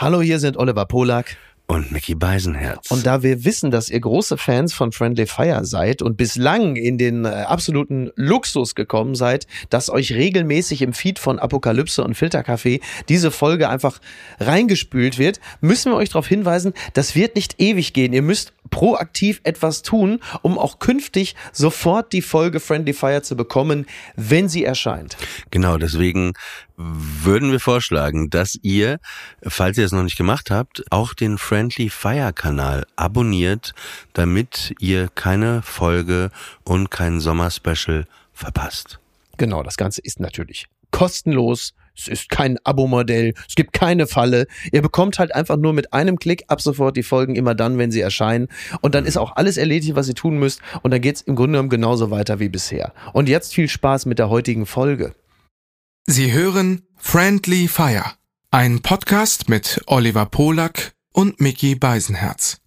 Hallo, hier sind Oliver Polak und Mickey Beisenherz. Und da wir wissen, dass ihr große Fans von Friendly Fire seid und bislang in den äh, absoluten Luxus gekommen seid, dass euch regelmäßig im Feed von Apokalypse und Filterkaffee diese Folge einfach reingespült wird, müssen wir euch darauf hinweisen, das wird nicht ewig gehen. Ihr müsst proaktiv etwas tun, um auch künftig sofort die Folge Friendly Fire zu bekommen, wenn sie erscheint. Genau, deswegen würden wir vorschlagen, dass ihr, falls ihr es noch nicht gemacht habt, auch den Friendly Fire Kanal abonniert, damit ihr keine Folge und kein Sommerspecial verpasst. Genau, das Ganze ist natürlich kostenlos. Es ist kein Abo-Modell, es gibt keine Falle. Ihr bekommt halt einfach nur mit einem Klick ab sofort die Folgen immer dann, wenn sie erscheinen. Und dann ist auch alles erledigt, was ihr tun müsst. Und dann geht's im Grunde genommen genauso weiter wie bisher. Und jetzt viel Spaß mit der heutigen Folge. Sie hören Friendly Fire, ein Podcast mit Oliver Polak und Mickey Beisenherz.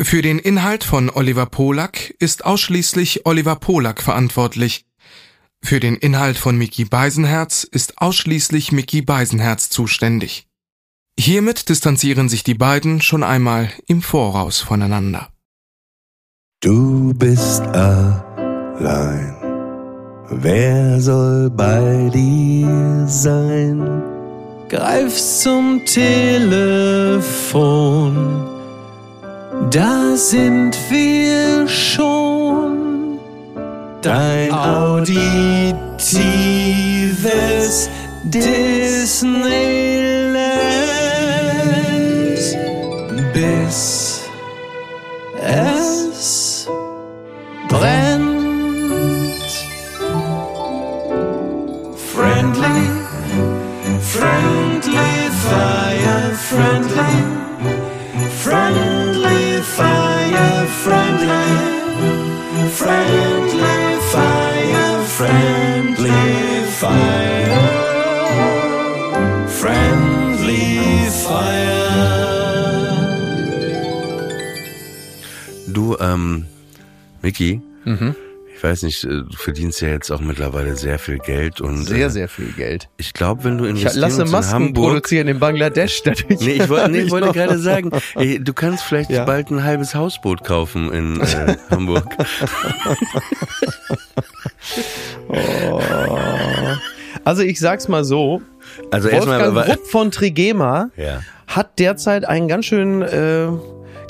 Für den Inhalt von Oliver Polak ist ausschließlich Oliver Polak verantwortlich. Für den Inhalt von Mickey Beisenherz ist ausschließlich Mickey Beisenherz zuständig. Hiermit distanzieren sich die beiden schon einmal im Voraus voneinander. Du bist allein. Wer soll bei dir sein? Greif zum Telefon, da sind wir schon. Dein auditives Disneyland, bis Du, ähm, Mickey, Mhm. ich weiß nicht, äh, du verdienst ja jetzt auch mittlerweile sehr viel Geld und Sehr, äh, sehr viel Geld. ich glaube, wenn du Ich investierst lasse in Masken Hamburg, produzieren in Bangladesch. Dadurch Nee, ich wollte, nee, ich wollte gerade sagen, ey, du kannst vielleicht Ja. bald ein halbes Hausboot kaufen in äh, Hamburg. Also ich sag's mal so, Also Wolfgang erstmal, Rupp von Trigema ja. hat derzeit einen ganz schönen äh,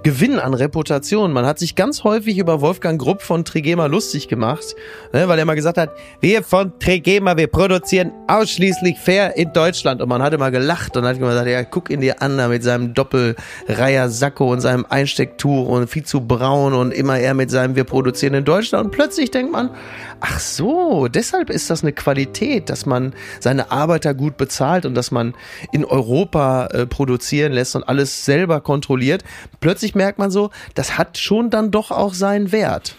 Gewinn an Reputation. Man hat sich ganz häufig über Wolfgang Grupp von Trigema lustig gemacht, ne, weil er mal gesagt hat, wir von Trigema, wir produzieren ausschließlich fair in Deutschland. Und man hat immer gelacht und hat immer gesagt, ja, guck ihn dir an da mit seinem Doppelreiher Sakko und seinem Einstecktuch und viel zu braun und immer er mit seinem, wir produzieren in Deutschland. Und plötzlich denkt man, ach so, deshalb ist das eine Qualität, dass man seine Arbeiter gut bezahlt und dass man in Europa äh, produzieren lässt und alles selber kontrolliert. Plötzlich merkt man so, das hat schon dann doch auch seinen Wert.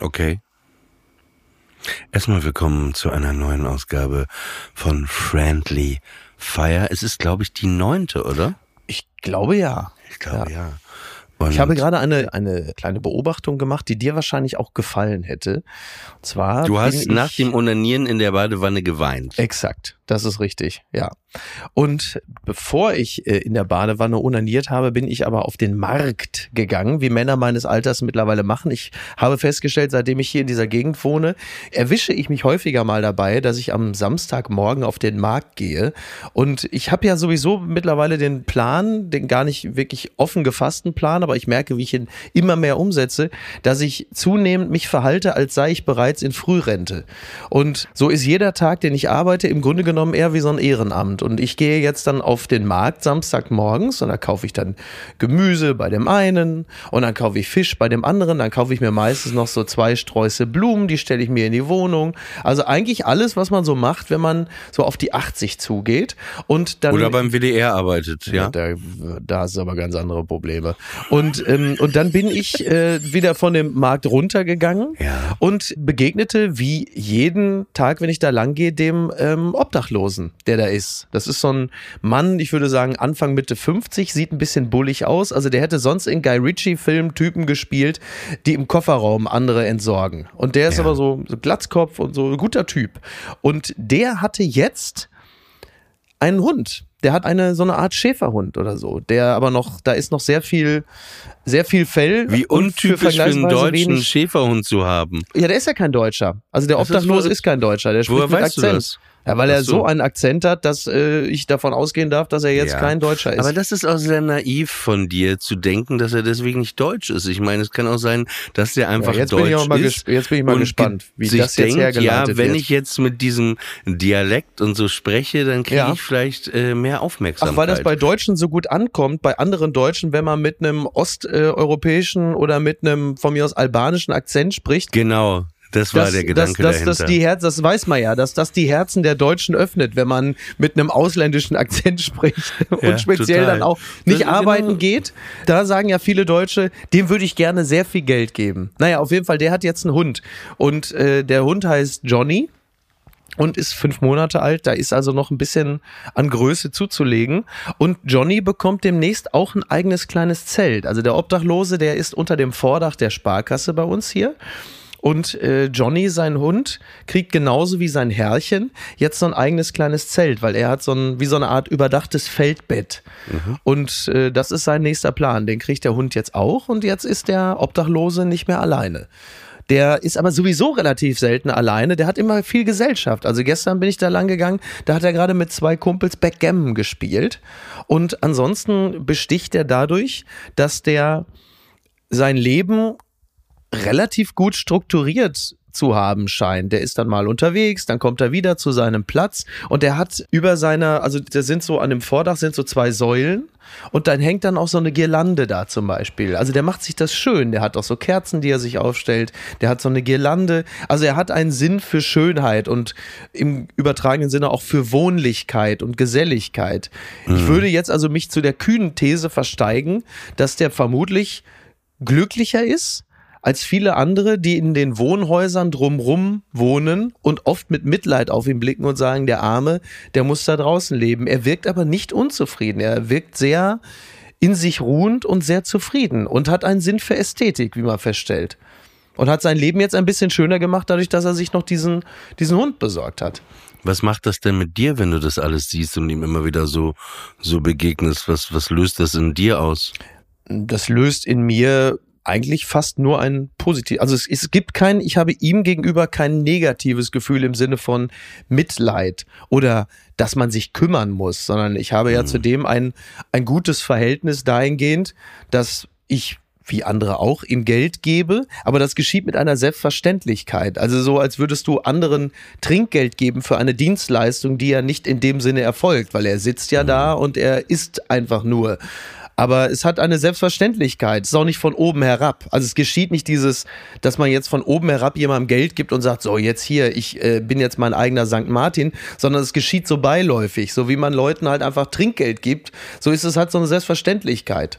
Okay. Erstmal willkommen zu einer neuen Ausgabe von Friendly Fire. Es ist, glaube ich, die neunte, oder? Ich glaube ja. Ich glaube, ja. Und Ich habe gerade eine, eine kleine Beobachtung gemacht, die dir wahrscheinlich auch gefallen hätte. Und zwar. du hast nach dem Onanieren in der Badewanne geweint. Exakt, das ist richtig, ja. Und bevor ich äh, in der Badewanne onaniert habe, bin ich aber auf den Markt gegangen, wie Männer meines Alters mittlerweile machen. Ich habe festgestellt, seitdem ich hier in dieser Gegend wohne, erwische ich mich häufiger mal dabei, dass ich am Samstagmorgen auf den Markt gehe. Und ich habe ja sowieso mittlerweile den Plan, den gar nicht wirklich offen gefassten Plan, aber ich merke, wie ich ihn immer mehr umsetze, dass ich zunehmend mich verhalte, als sei ich bereits in Frührente. Und so ist jeder Tag, den ich arbeite, im Grunde genommen eher wie so ein Ehrenamt. Und ich gehe jetzt dann auf den Markt Samstagmorgens und da kaufe ich dann Gemüse bei dem einen und dann kaufe ich Fisch bei dem anderen. Dann kaufe ich mir meistens noch so zwei Sträuße Blumen, die stelle ich mir in die Wohnung. Also eigentlich alles, was man so macht, wenn man so auf die 80 zugeht. Und dann Oder beim WDR arbeitet, ja? da, da du aber ganz andere Probleme. Und, ähm, und dann bin ich äh, wieder von dem Markt runtergegangen Ja. und begegnete wie jeden Tag, wenn ich da lang gehe, dem ähm, Obdachlosen, der da ist. Das ist so ein Mann, ich würde sagen Anfang Mitte 50, sieht ein bisschen bullig aus. Also der hätte sonst in Guy Ritchie-Filmen Typen gespielt, die im Kofferraum andere entsorgen. Und der ist Ja. aber so, so Glatzkopf und so ein guter Typ. Und der hatte jetzt einen Hund, der hat eine so eine Art Schäferhund oder so, der aber noch, da ist noch sehr viel, sehr viel Fell. Wie untypisch für, einen vergleichsweise deutschen wenig- Schäferhund zu haben. Ja, der ist ja kein Deutscher. Also der ist Obdachlose wohl- ist kein Deutscher, der Woher spricht mit weißt du Akzent. das? Ja, weil er so. so einen Akzent hat, dass äh, ich davon ausgehen darf, dass er jetzt Ja. kein Deutscher ist. Aber das ist auch sehr naiv von dir zu denken, dass er deswegen nicht deutsch ist. Ich meine, es kann auch sein, dass der einfach ja, jetzt, deutsch bin ich ist. jetzt bin ich mal gespannt, wie das jetzt denkt, ja, wenn wird. ich jetzt mit diesem Dialekt und so spreche, dann kriege Ja. ich vielleicht äh, mehr Aufmerksamkeit. Ach, weil das bei Deutschen so gut ankommt, bei anderen Deutschen, wenn man mit einem osteuropäischen oder mit einem von mir aus albanischen Akzent spricht, Genau, das war dass, der Gedanke dass, dass, dahinter. die Herz, das weiß man ja, dass das die Herzen der Deutschen öffnet, wenn man mit einem ausländischen Akzent spricht Ja, und speziell total. dann auch nicht Das- arbeiten genau. geht. Da sagen ja viele Deutsche, dem würde ich gerne sehr viel Geld geben. Naja, auf jeden Fall, der hat jetzt einen Hund und äh, der Hund heißt Johnny und ist fünf Monate alt. Da ist also noch ein bisschen an Größe zuzulegen. Und Johnny bekommt demnächst auch ein eigenes kleines Zelt. Also der Obdachlose, der ist unter dem Vordach der Sparkasse bei uns hier. Und äh, Johnny, sein Hund, kriegt genauso wie sein Herrchen jetzt so ein eigenes kleines Zelt, weil er hat so ein, wie so eine Art überdachtes Feldbett. Und äh, das ist sein nächster Plan. Den kriegt der Hund jetzt auch und jetzt ist der Obdachlose nicht mehr alleine. Der ist aber sowieso relativ selten alleine. Der hat immer viel Gesellschaft. Also gestern bin ich da lang gegangen. Da hat er gerade mit zwei Kumpels Backgammon gespielt. Und ansonsten besticht er dadurch, dass der sein Leben relativ gut strukturiert zu haben scheint. Der ist dann mal unterwegs, dann kommt er wieder zu seinem Platz und der hat über seiner, also da sind so an dem Vordach sind so zwei Säulen und dann hängt dann auch so eine Girlande da zum Beispiel. Also der macht sich das schön. Der hat auch so Kerzen, die er sich aufstellt. Der hat so eine Girlande. Also er hat einen Sinn für Schönheit und im übertragenen Sinne auch für Wohnlichkeit und Geselligkeit. Ich würde jetzt also mich zu der kühnen These versteigen, dass der vermutlich glücklicher ist als viele andere, die in den Wohnhäusern drumrum wohnen und oft mit Mitleid auf ihn blicken und sagen, der Arme, der muss da draußen leben. Er wirkt aber nicht unzufrieden. Er wirkt sehr in sich ruhend und sehr zufrieden und hat einen Sinn für Ästhetik, wie man feststellt. Und hat sein Leben jetzt ein bisschen schöner gemacht, dadurch, dass er sich noch diesen, diesen Hund besorgt hat. Was macht das denn mit dir, wenn du das alles siehst und ihm immer wieder so, so begegnest? Was, was löst das in dir aus? das löst in mir eigentlich fast nur ein positiv. Also es, es gibt kein, ich habe ihm gegenüber kein negatives Gefühl im Sinne von Mitleid oder dass man sich kümmern muss, sondern ich habe ja zudem ein, ein gutes Verhältnis dahingehend, dass ich wie andere auch ihm Geld gebe, aber das geschieht mit einer Selbstverständlichkeit. Also so, als würdest du anderen Trinkgeld geben für eine Dienstleistung, die ja nicht in dem Sinne erfolgt, weil er sitzt ja da und er isst einfach nur. Aber es hat eine Selbstverständlichkeit. Es ist auch nicht von oben herab. Also es geschieht nicht dieses, dass man jetzt von oben herab jemandem Geld gibt und sagt, so jetzt hier, ich äh, bin jetzt mein eigener St. Martin, sondern es geschieht so beiläufig. So wie man Leuten halt einfach Trinkgeld gibt, so ist es halt so eine Selbstverständlichkeit.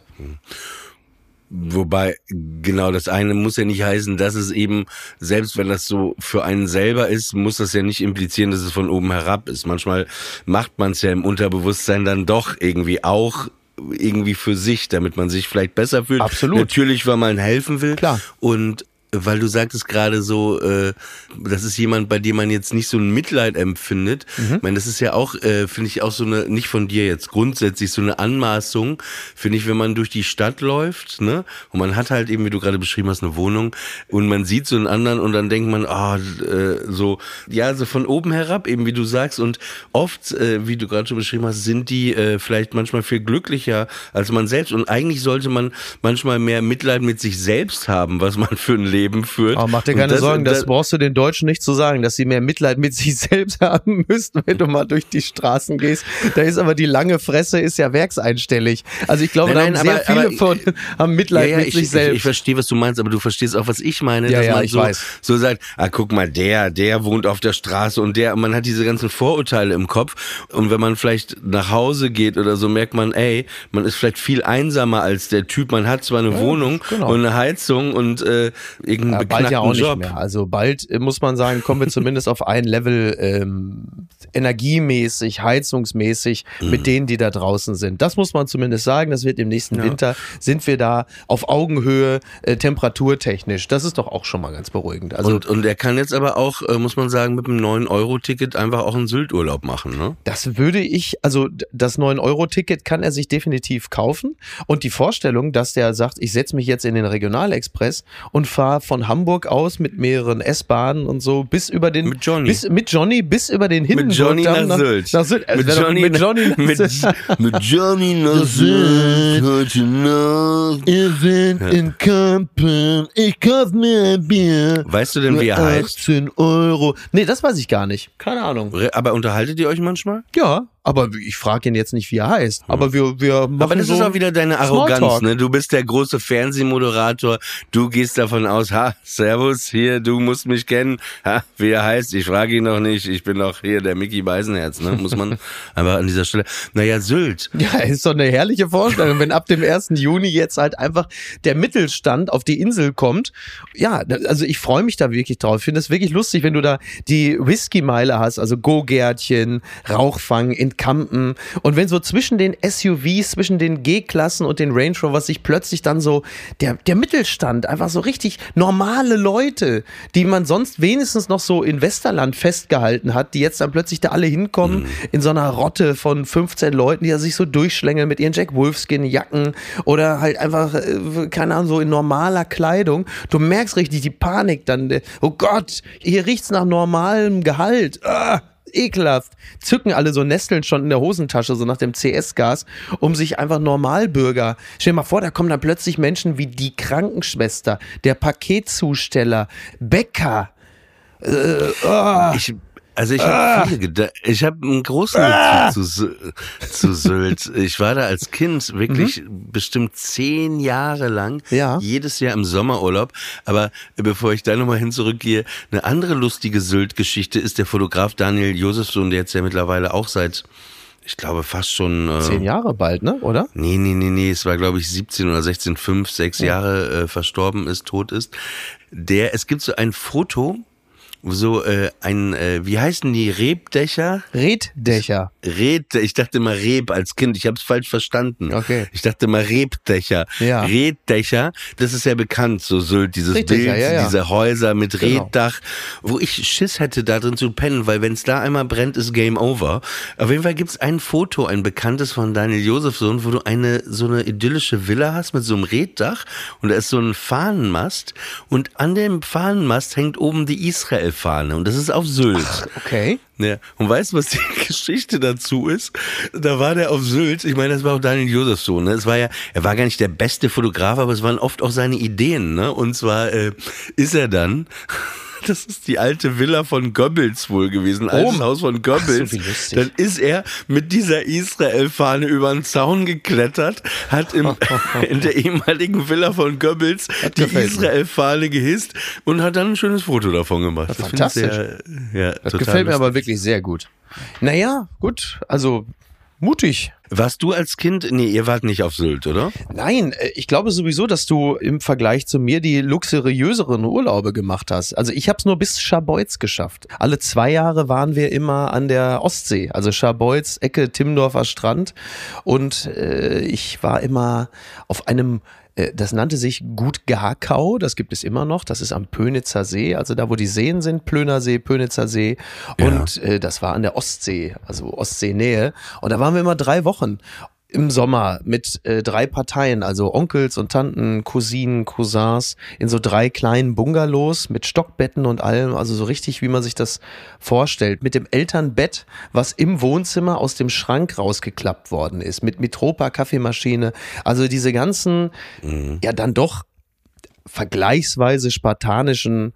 Wobei, genau, das eine muss ja nicht heißen, dass es eben, selbst wenn das so für einen selber ist, muss das ja nicht implizieren, dass es von oben herab ist. Manchmal macht man es ja im Unterbewusstsein dann doch irgendwie auch irgendwie für sich, damit man sich vielleicht besser fühlt. Absolut. Natürlich, weil man helfen will. Klar. Und weil du sagtest gerade so, äh, das ist jemand, bei dem man jetzt nicht so ein Mitleid empfindet. Mhm. Ich meine, das ist ja auch, äh, finde ich auch so eine, nicht von dir jetzt grundsätzlich, so eine Anmaßung, finde ich, wenn man durch die Stadt läuft, ne, und man hat halt eben, wie du gerade beschrieben hast, eine Wohnung und man sieht so einen anderen und dann denkt man, ah, äh, so, ja, so von oben herab, eben wie du sagst und oft, äh, wie du gerade schon beschrieben hast, sind die äh, vielleicht manchmal viel glücklicher als man selbst und eigentlich sollte man manchmal mehr Mitleid mit sich selbst haben, was man für ein Leben führt. Aber mach dir keine das- Sorgen, das das- brauchst du den Deutschen nicht zu sagen, dass sie mehr Mitleid mit sich selbst haben müssten, wenn du mal durch die Straßen gehst. Da ist aber die lange Fresse ist ja werkseinstellig. Also ich glaube, Nein, da nein, haben sehr aber- viele von haben Mitleid ja, ja, mit ich, sich ich, selbst. ich verstehe, was du meinst, aber du verstehst auch, was ich meine, Ja, dass ja, man ich so, weiß. so sagt, ah, guck mal, der, der wohnt auf der Straße und der, man hat diese ganzen Vorurteile im Kopf und wenn man vielleicht nach Hause geht oder so, merkt man, ey, man ist vielleicht viel einsamer als der Typ, man hat zwar eine Wohnung genau. und eine Heizung und äh, irgendeinen Ja, beknackten bald ja auch nicht Job. mehr. Also bald äh, muss man sagen, kommen wir zumindest auf ein Level ähm, energiemäßig, heizungsmäßig Mhm. mit denen, die da draußen sind. Das muss man zumindest sagen. Das wird im nächsten Winter sind wir da auf Augenhöhe äh, temperaturtechnisch. Das ist doch auch schon mal ganz beruhigend. Also und, und er kann jetzt aber auch, äh, muss man sagen, mit einem 9-Euro-Ticket einfach auch einen Sylt-Urlaub machen, ne? Das würde ich, also das 9-Euro-Ticket kann er sich definitiv kaufen. Und die Vorstellung, dass der sagt, ich setze mich jetzt in den Regionalexpress und fahre von Hamburg aus mit mehreren S-Bahnen und so bis über den Mit Johnny. bis mit Johnny bis über den Hindenburg Mit Johnny dann nach Sylt. Nach Sylt. Also Mit Johnny, mit Johnny nach mit, Sylt. mit Johnny nach Sylt heute Nacht. Ihr seid in Kampen, ich kauf mir ein Bier. Weißt du denn, wie er heißt? 18 Euro. Nee, das weiß ich gar nicht. Keine Ahnung. Aber unterhaltet ihr euch manchmal? Ja, aber ich frage ihn jetzt nicht, wie er heißt. Aber wir, wir machen Aber das so ist auch wieder deine Arroganz, ne? Du bist der große Fernsehmoderator. Du gehst davon aus, ha, Servus, hier, du musst mich kennen. Ha, wie er heißt, ich frage ihn noch nicht. Ich bin doch hier der Mickey Beisenherz, ne? Muss man einfach an dieser Stelle. Naja, Sylt. Ja, ist doch eine herrliche Vorstellung, wenn ab dem 1. Juni jetzt halt einfach der Mittelstand auf die Insel kommt. Ja, also ich freue mich da wirklich drauf. Ich finde es wirklich lustig, wenn du da die Whisky-Meile hast, also Go-Gärtchen, Rauchfang in Kampen. Und wenn so zwischen den SUVs, zwischen den G-Klassen und den Range Rovers sich plötzlich dann so der, der Mittelstand, einfach so richtig normale Leute, die man sonst wenigstens noch so in Westerland festgehalten hat, die jetzt dann plötzlich da alle hinkommen in so einer Rotte von 15 Leuten, die da sich so durchschlängeln mit ihren Jack Wolfskin Jacken oder halt einfach, äh, keine Ahnung, so in normaler Kleidung. Du merkst richtig die Panik dann. Oh Gott, hier riecht's nach normalem Gehalt. Ah, ekelhaft. Zücken alle so Nesteln schon in der Hosentasche, so nach dem CS-Gas, um sich einfach Normalbürger. Stell dir mal vor, da kommen dann plötzlich Menschen wie die Krankenschwester, der Paketzusteller, Bäcker. Äh, ah. Ich, also ich habe viele ich habe einen großen Bezug zu, zu Sylt. Ich war da als Kind wirklich bestimmt zehn Jahre lang, Ja. jedes Jahr im Sommerurlaub. Aber bevor ich da nochmal hin zurückgehe, eine andere lustige Sylt-Geschichte ist der Fotograf Daniel Josefsohn, der jetzt ja mittlerweile auch seit, ich glaube fast schon äh, Zehn Jahre bald, ne? Oder? Nee, nee, nee, nee, es war glaube ich 17 oder 16, fünf, sechs Jahre äh, verstorben ist, tot ist. Der, es gibt so ein Foto, so äh, ein, äh, wie heißen die, Rebdächer? Reddächer. Red, ich dachte mal Reb als Kind, ich habe es falsch verstanden. Okay. Ich dachte mal Rebdächer. Ja. Reddächer, das ist ja bekannt, so Sylt, dieses Reddächer, Bild, ja, ja. diese Häuser mit Genau. Reddach, wo ich Schiss hätte, da drin zu pennen, weil wenn es da einmal brennt, ist Game Over. Auf jeden Fall gibt's ein Foto, ein bekanntes von Daniel Josefsohn, wo du eine so eine idyllische Villa hast mit so einem Reddach und da ist so ein Fahnenmast und an dem Fahnenmast hängt oben die Israel-Fahne und das ist auf Sylt. Okay. Ja, und weißt du, was die Geschichte dazu ist? Da war der auf Sylt, ich meine, das war auch Daniel Josefsohn, ne? Es war ja, er war gar nicht der beste Fotograf, aber es waren oft auch seine Ideen, ne? Und zwar äh, ist er dann, das ist die alte Villa von Goebbels wohl gewesen, altes Oh. Haus von Goebbels. so dann ist er mit dieser Israel-Fahne über den Zaun geklettert, hat im, in der ehemaligen Villa von Goebbels die gefällt mir. Israel-Fahne gehisst und hat dann ein schönes Foto davon gemacht. Das ich fantastisch. sehr, ja, Das gefällt mir lustig. aber wirklich sehr gut. Naja, gut. Also mutig. Warst du als Kind, nee, ihr wart nicht auf Sylt, oder? Nein, äh, ich glaube sowieso, dass du im Vergleich zu mir die luxuriöseren Urlaube gemacht hast. Also ich habe es nur bis Scharbeutz geschafft. Alle zwei Jahre waren wir immer an der Ostsee, also Scharbeutz, Ecke Timmendorfer Strand. Und äh, ich war immer auf einem das nannte sich Gut Gakau, das gibt es immer noch, das ist am Pönitzer See, also da, wo die Seen sind, Plöner See, Pönitzer See. Und äh, das war an der Ostsee, also Ostseenähe. Und da waren wir immer drei Wochen im Sommer mit äh, drei Parteien, also Onkels und Tanten, Cousinen, Cousins, in so drei kleinen Bungalows mit Stockbetten und allem, also so richtig, wie man sich das vorstellt, mit dem Elternbett, was im Wohnzimmer aus dem Schrank rausgeklappt worden ist, mit Mitropa Kaffeemaschine, also diese ganzen, ja dann doch vergleichsweise spartanischen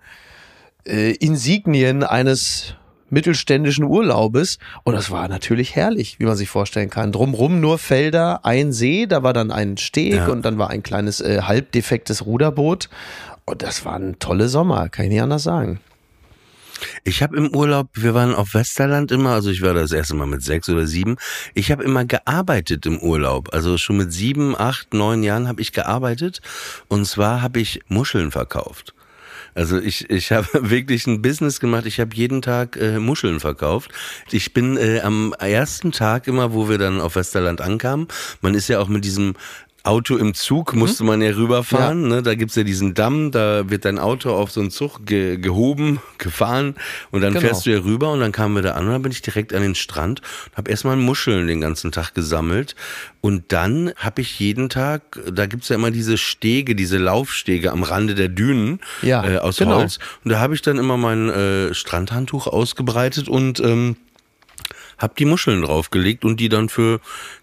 äh, Insignien eines mittelständischen Urlaubes und das war natürlich herrlich, wie man sich vorstellen kann. Drumrum nur Felder, ein See, da war dann ein Steg Ja. und dann war ein kleines äh, halbdefektes Ruderboot und das waren tolle Sommer, kann ich nicht anders sagen. Ich habe im Urlaub, wir waren auf Westerland immer, also ich war das erste Mal mit sechs oder sieben. Ich habe immer gearbeitet im Urlaub. Also schon mit sieben, acht, neun Jahren habe ich gearbeitet. Und zwar habe ich Muscheln verkauft. Also ich, ich habe wirklich ein Business gemacht. Ich habe jeden Tag äh, Muscheln verkauft. Ich bin äh, am ersten Tag immer, wo wir dann auf Westerland ankamen, man ist ja auch mit diesem Auto im Zug Mhm. musste man ja rüberfahren. Ne? Da gibt's ja diesen Damm, da wird dein Auto auf so einen Zug ge gehoben, gefahren und dann Genau. fährst du ja rüber und dann kamen wir da an und dann bin ich direkt an den Strand und habe erstmal Muscheln den ganzen Tag gesammelt und dann habe ich jeden Tag, da gibt's ja immer diese Stege, diese Laufstege am Rande der Dünen Ja, äh, aus genau. Holz und da habe ich dann immer mein äh, Strandhandtuch ausgebreitet und ähm, hab die Muscheln draufgelegt und die dann für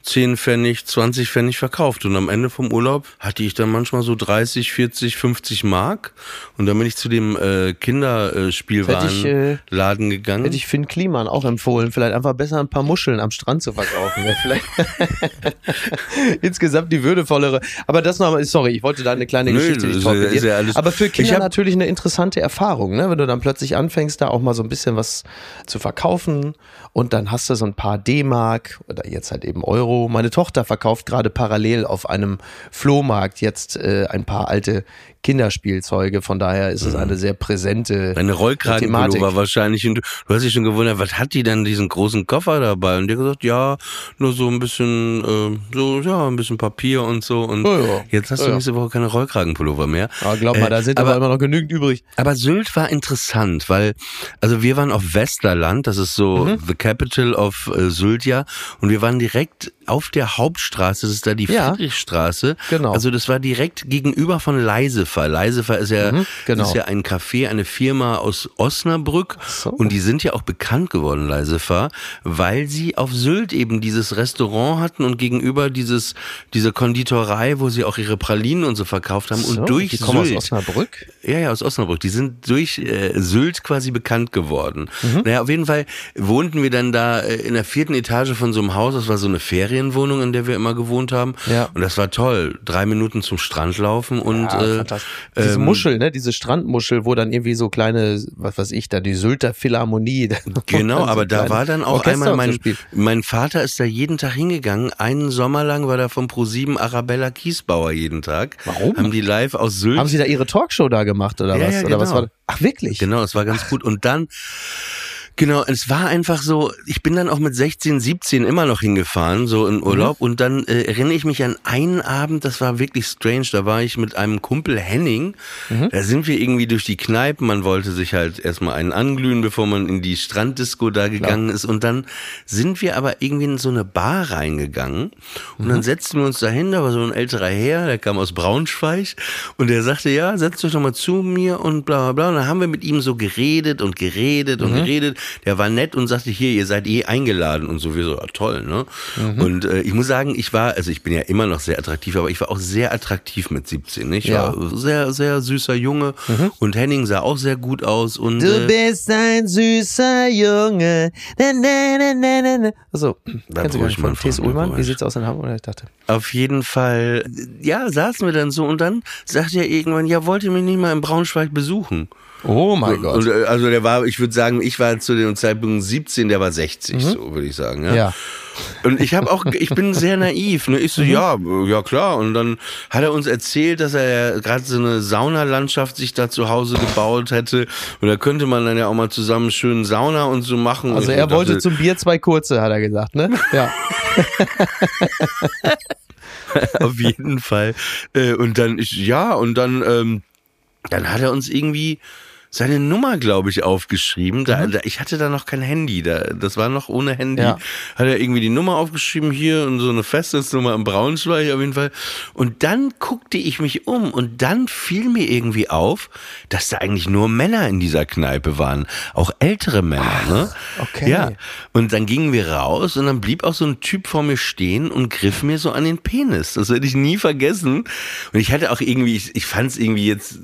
10 Pfennig, 20 Pfennig verkauft. Und am Ende vom Urlaub hatte ich dann manchmal so 30, 40, 50 Mark. Und dann bin ich zu dem äh, ich, äh, Kinderspielwarenladen gegangen. Hätte ich Finn Kliman auch empfohlen, vielleicht einfach besser ein paar Muscheln am Strand zu verkaufen. Vielleicht insgesamt die würdevollere. Aber das noch, sorry, ich wollte da eine kleine Nö, Geschichte nicht ist ja- ist torpedieren. ja alles- Aber für Kinder hab- natürlich eine interessante Erfahrung, ne? wenn du dann plötzlich anfängst, da auch mal so ein bisschen was zu verkaufen und dann hast du so ein paar D-Mark oder jetzt halt eben Euro. Meine Tochter verkauft gerade parallel auf einem Flohmarkt jetzt äh, ein paar alte Kinderspielzeuge. Von daher ist es eine sehr präsente Eine. Rollkragenpullover wahrscheinlich. Und du, hast dich schon gewundert, was hat die denn diesen großen Koffer dabei? Und die hat gesagt, ja, nur so ein bisschen, äh, so, ja, ein bisschen Papier und so. Und Ja, ja. jetzt hast Ja, du ja. nächste Woche keine Rollkragenpullover mehr. Aber glaub mal, Äh, da sind aber- aber immer noch genügend übrig. Aber Sylt war interessant, weil, also wir waren auf Westerland, das ist so Mhm. the capital of äh, Sylt ja, und wir waren direkt auf der Hauptstraße, das ist da die Ja. Friedrichstraße. Genau. Also das war direkt gegenüber von Leisefer. Leisefer ist ja, Mhm, genau. ist ja ein Café, eine Firma aus Osnabrück so. und die sind ja auch bekannt geworden, Leisefer, weil sie auf Sylt eben dieses Restaurant hatten und gegenüber dieses, diese Konditorei, wo sie auch ihre Pralinen und so verkauft haben So, und durch die kommen aus Sylt. Osnabrück. Ja, ja, aus Osnabrück. Die sind durch äh, Sylt quasi bekannt geworden. Mhm. Naja, auf jeden Fall wohnten wir dann da äh, in der vierten Etage von so einem Haus. Das war so eine Ferienwohnung, in der wir immer gewohnt haben. Ja. Und das war toll. Drei Minuten zum Strand laufen und Ja, äh. Diese ähm, Muschel, ne, diese Strandmuschel, wo dann irgendwie so kleine, was weiß ich, da die Sylter Philharmonie. Genau, so aber da war dann auch Orchester einmal mein, mein Vater ist da jeden Tag hingegangen. Einen Sommer lang war da vom Pro7 Arabella Kiesbauer jeden Tag. Warum? Haben die live aus Sylt. Haben Sie da Ihre Talkshow da gemacht oder Ja, was? ja, Oder was genau. war? Ach wirklich? Genau, es war ganz gut. Und dann, genau, es war einfach so, ich bin dann auch mit 16, 17 immer noch hingefahren, so in Urlaub. Und dann äh, erinnere ich mich an einen Abend, das war wirklich strange. Da war ich mit einem Kumpel Henning. Da sind wir irgendwie durch die Kneipen. Man wollte sich halt erstmal einen anglühen, bevor man in die Stranddisco da gegangen ist. Und dann sind wir aber irgendwie in so eine Bar reingegangen. Und dann setzten wir uns dahin, da war so ein älterer Herr, der kam aus Braunschweig. Und der sagte, ja, setzt euch doch mal zu mir und bla bla bla. Und dann haben wir mit ihm so geredet und geredet und geredet. Der war nett und sagte, hier, ihr seid eh eingeladen und so. Wir so, ah, toll, ne? Und äh, ich muss sagen, ich war, also ich bin ja immer noch sehr attraktiv, aber ich war auch sehr attraktiv mit 17. Ne? Ich Ja. war sehr, sehr süßer Junge und Henning sah auch sehr gut aus. Und, Du äh, bist ein süßer Junge. Na, na, na, na, na, na. So, Bleib kennst du gar nicht von T.S. Ullmann? Wie sieht's aus in Hamburg? Ich dachte. Auf jeden Fall, ja, saßen wir dann so und dann sagte er irgendwann, ja, wollt ihr mich nicht mal in Braunschweig besuchen? Oh mein Gott. Und, äh, also der war, ich würde sagen, ich war zu dem Zeitpunkt 17, der war 60, so würde ich sagen. Ja. Mhm. ja. Und ich habe auch, ich bin sehr naiv. Ne? Ich so, ja, ja klar. Und dann hat er uns erzählt, dass er ja gerade so eine Saunalandschaft sich da zu Hause gebaut hätte. Und da könnte man dann ja auch mal zusammen schön Sauna und so machen. Also und er wollte dachte, zum Bier zwei kurze, hat er gesagt, ne? Ja. Auf jeden Fall. Äh, und dann, ich, ja, und dann, ähm, dann hat er uns irgendwie seine Nummer, glaube ich, aufgeschrieben. Da, da, ich hatte da noch kein Handy, da, das war noch ohne Handy. Ja. Hat er irgendwie die Nummer aufgeschrieben hier und so eine Festnetznummer im Braunschweig auf jeden Fall. Und dann guckte ich mich um und dann fiel mir irgendwie auf, dass da eigentlich nur Männer in dieser Kneipe waren. Auch ältere Männer, ne? okay. Ja. Und dann gingen wir raus und dann blieb auch so ein Typ vor mir stehen und griff mir so an den Penis. Das werde ich nie vergessen. Und ich hatte auch irgendwie, ich, ich fand es irgendwie jetzt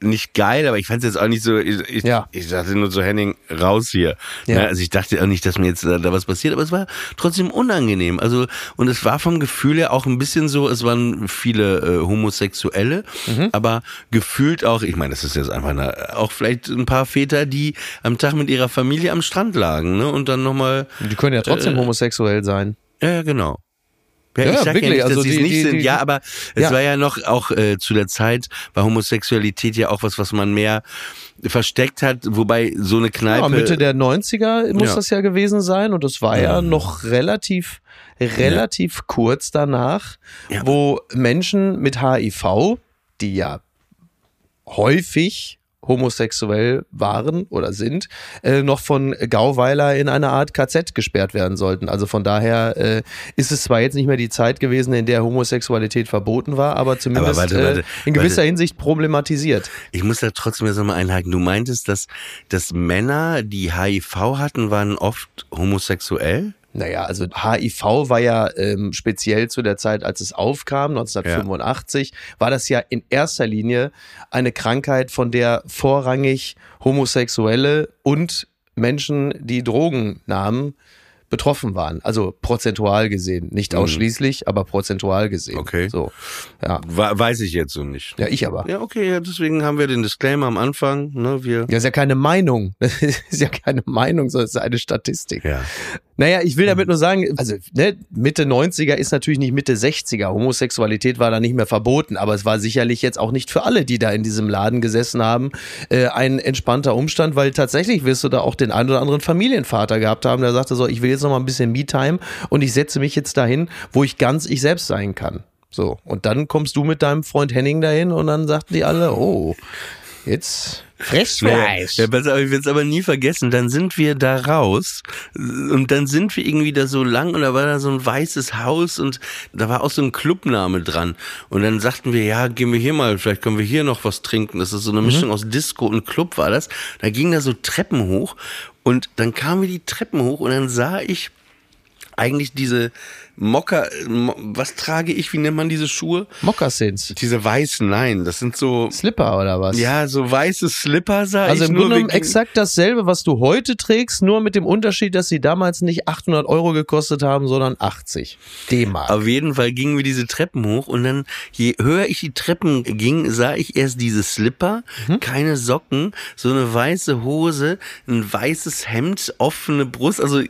nicht geil, aber ich fand es jetzt auch nicht so, ich, ich, Ja. ich dachte nur so, Henning, raus hier. Ja. Ja. also ich dachte auch nicht, dass mir jetzt da, da was passiert, aber es war trotzdem unangenehm. Also, und es war vom Gefühl her auch ein bisschen so, es waren viele äh, Homosexuelle, Mhm. aber gefühlt auch, ich meine, das ist jetzt einfach eine, auch vielleicht ein paar Väter, die am Tag mit ihrer Familie am Strand lagen, ne? Und dann nochmal, Die können ja trotzdem Äh, homosexuell sein. ja, ja, genau. Ja, Ja, ich sag wirklich, ja nicht, dass also sie es nicht die- sind. die- ja, aber es Ja. war ja noch auch äh, zu der Zeit war Homosexualität ja auch was, was man mehr versteckt hat, wobei so eine Kneipe Ja, Mitte der 90er muss Ja. das ja gewesen sein und es war ja Mhm. noch relativ, relativ kurz danach, Ja. wo Menschen mit HIV, die ja häufig homosexuell waren oder sind, äh, noch von Gauweiler in eine Art KZ gesperrt werden sollten. Also von daher äh, ist es zwar jetzt nicht mehr die Zeit gewesen, in der Homosexualität verboten war, aber zumindest warte, warte, äh, in gewisser warte. Hinsicht problematisiert. Ich muss da trotzdem jetzt nochmal einhaken. Du meintest, dass, dass Männer, die HIV hatten, waren oft homosexuell? Naja, also HIV war ja ähm, speziell zu der Zeit, als es aufkam, 1985, war das ja in erster Linie eine Krankheit, von der vorrangig Homosexuelle und Menschen, die Drogen nahmen, betroffen waren. Also prozentual gesehen. Nicht ausschließlich, aber prozentual gesehen. Okay. So. Ja. Weiß ich jetzt so nicht. Ja, ich aber. Ja, okay, ja, deswegen haben wir den Disclaimer am Anfang. Ne, wir, Das ist ja keine Meinung. Das ist ja keine Meinung, sondern es ist eine Statistik. ja. Naja, ich will damit nur sagen, also ne, Mitte 90er ist natürlich nicht Mitte 60er. Homosexualität war da nicht mehr verboten, aber es war sicherlich jetzt auch nicht für alle, die da in diesem Laden gesessen haben, äh, ein entspannter Umstand, weil tatsächlich wirst du da auch den einen oder anderen Familienvater gehabt haben, der sagte so, ich will jetzt noch mal ein bisschen Me-Time und ich setze mich jetzt dahin, wo ich ganz ich selbst sein kann. So, und dann kommst du mit deinem Freund Henning dahin und dann sagten die alle, oh, jetzt Fressfleisch. Ja, pass auf, ich will es aber nie vergessen. Dann sind wir da raus und dann sind wir irgendwie da so lang und da war da so ein weißes Haus und da war auch so ein Clubname dran. Und dann sagten wir, ja, gehen wir hier mal, vielleicht können wir hier noch was trinken. Das ist so eine Mischung aus Disco und Club war das. Da ging da so Treppen hoch und dann kamen wir die Treppen hoch und dann sah ich eigentlich diese Mocker, Mo- was trage ich, wie nennt man diese Schuhe? Mokassins. Diese weißen, nein, das sind so, Slipper oder was? ja, so weiße Slipper sah Also ich im Grunde genommen exakt dasselbe, was du heute trägst, nur mit dem Unterschied, dass sie damals nicht 800 Euro gekostet haben, sondern 80 D-Mark. Auf jeden Fall gingen wir diese Treppen hoch und dann, je höher ich die Treppen ging, sah ich erst diese Slipper, Mhm. keine Socken, so eine weiße Hose, ein weißes Hemd, offene Brust, also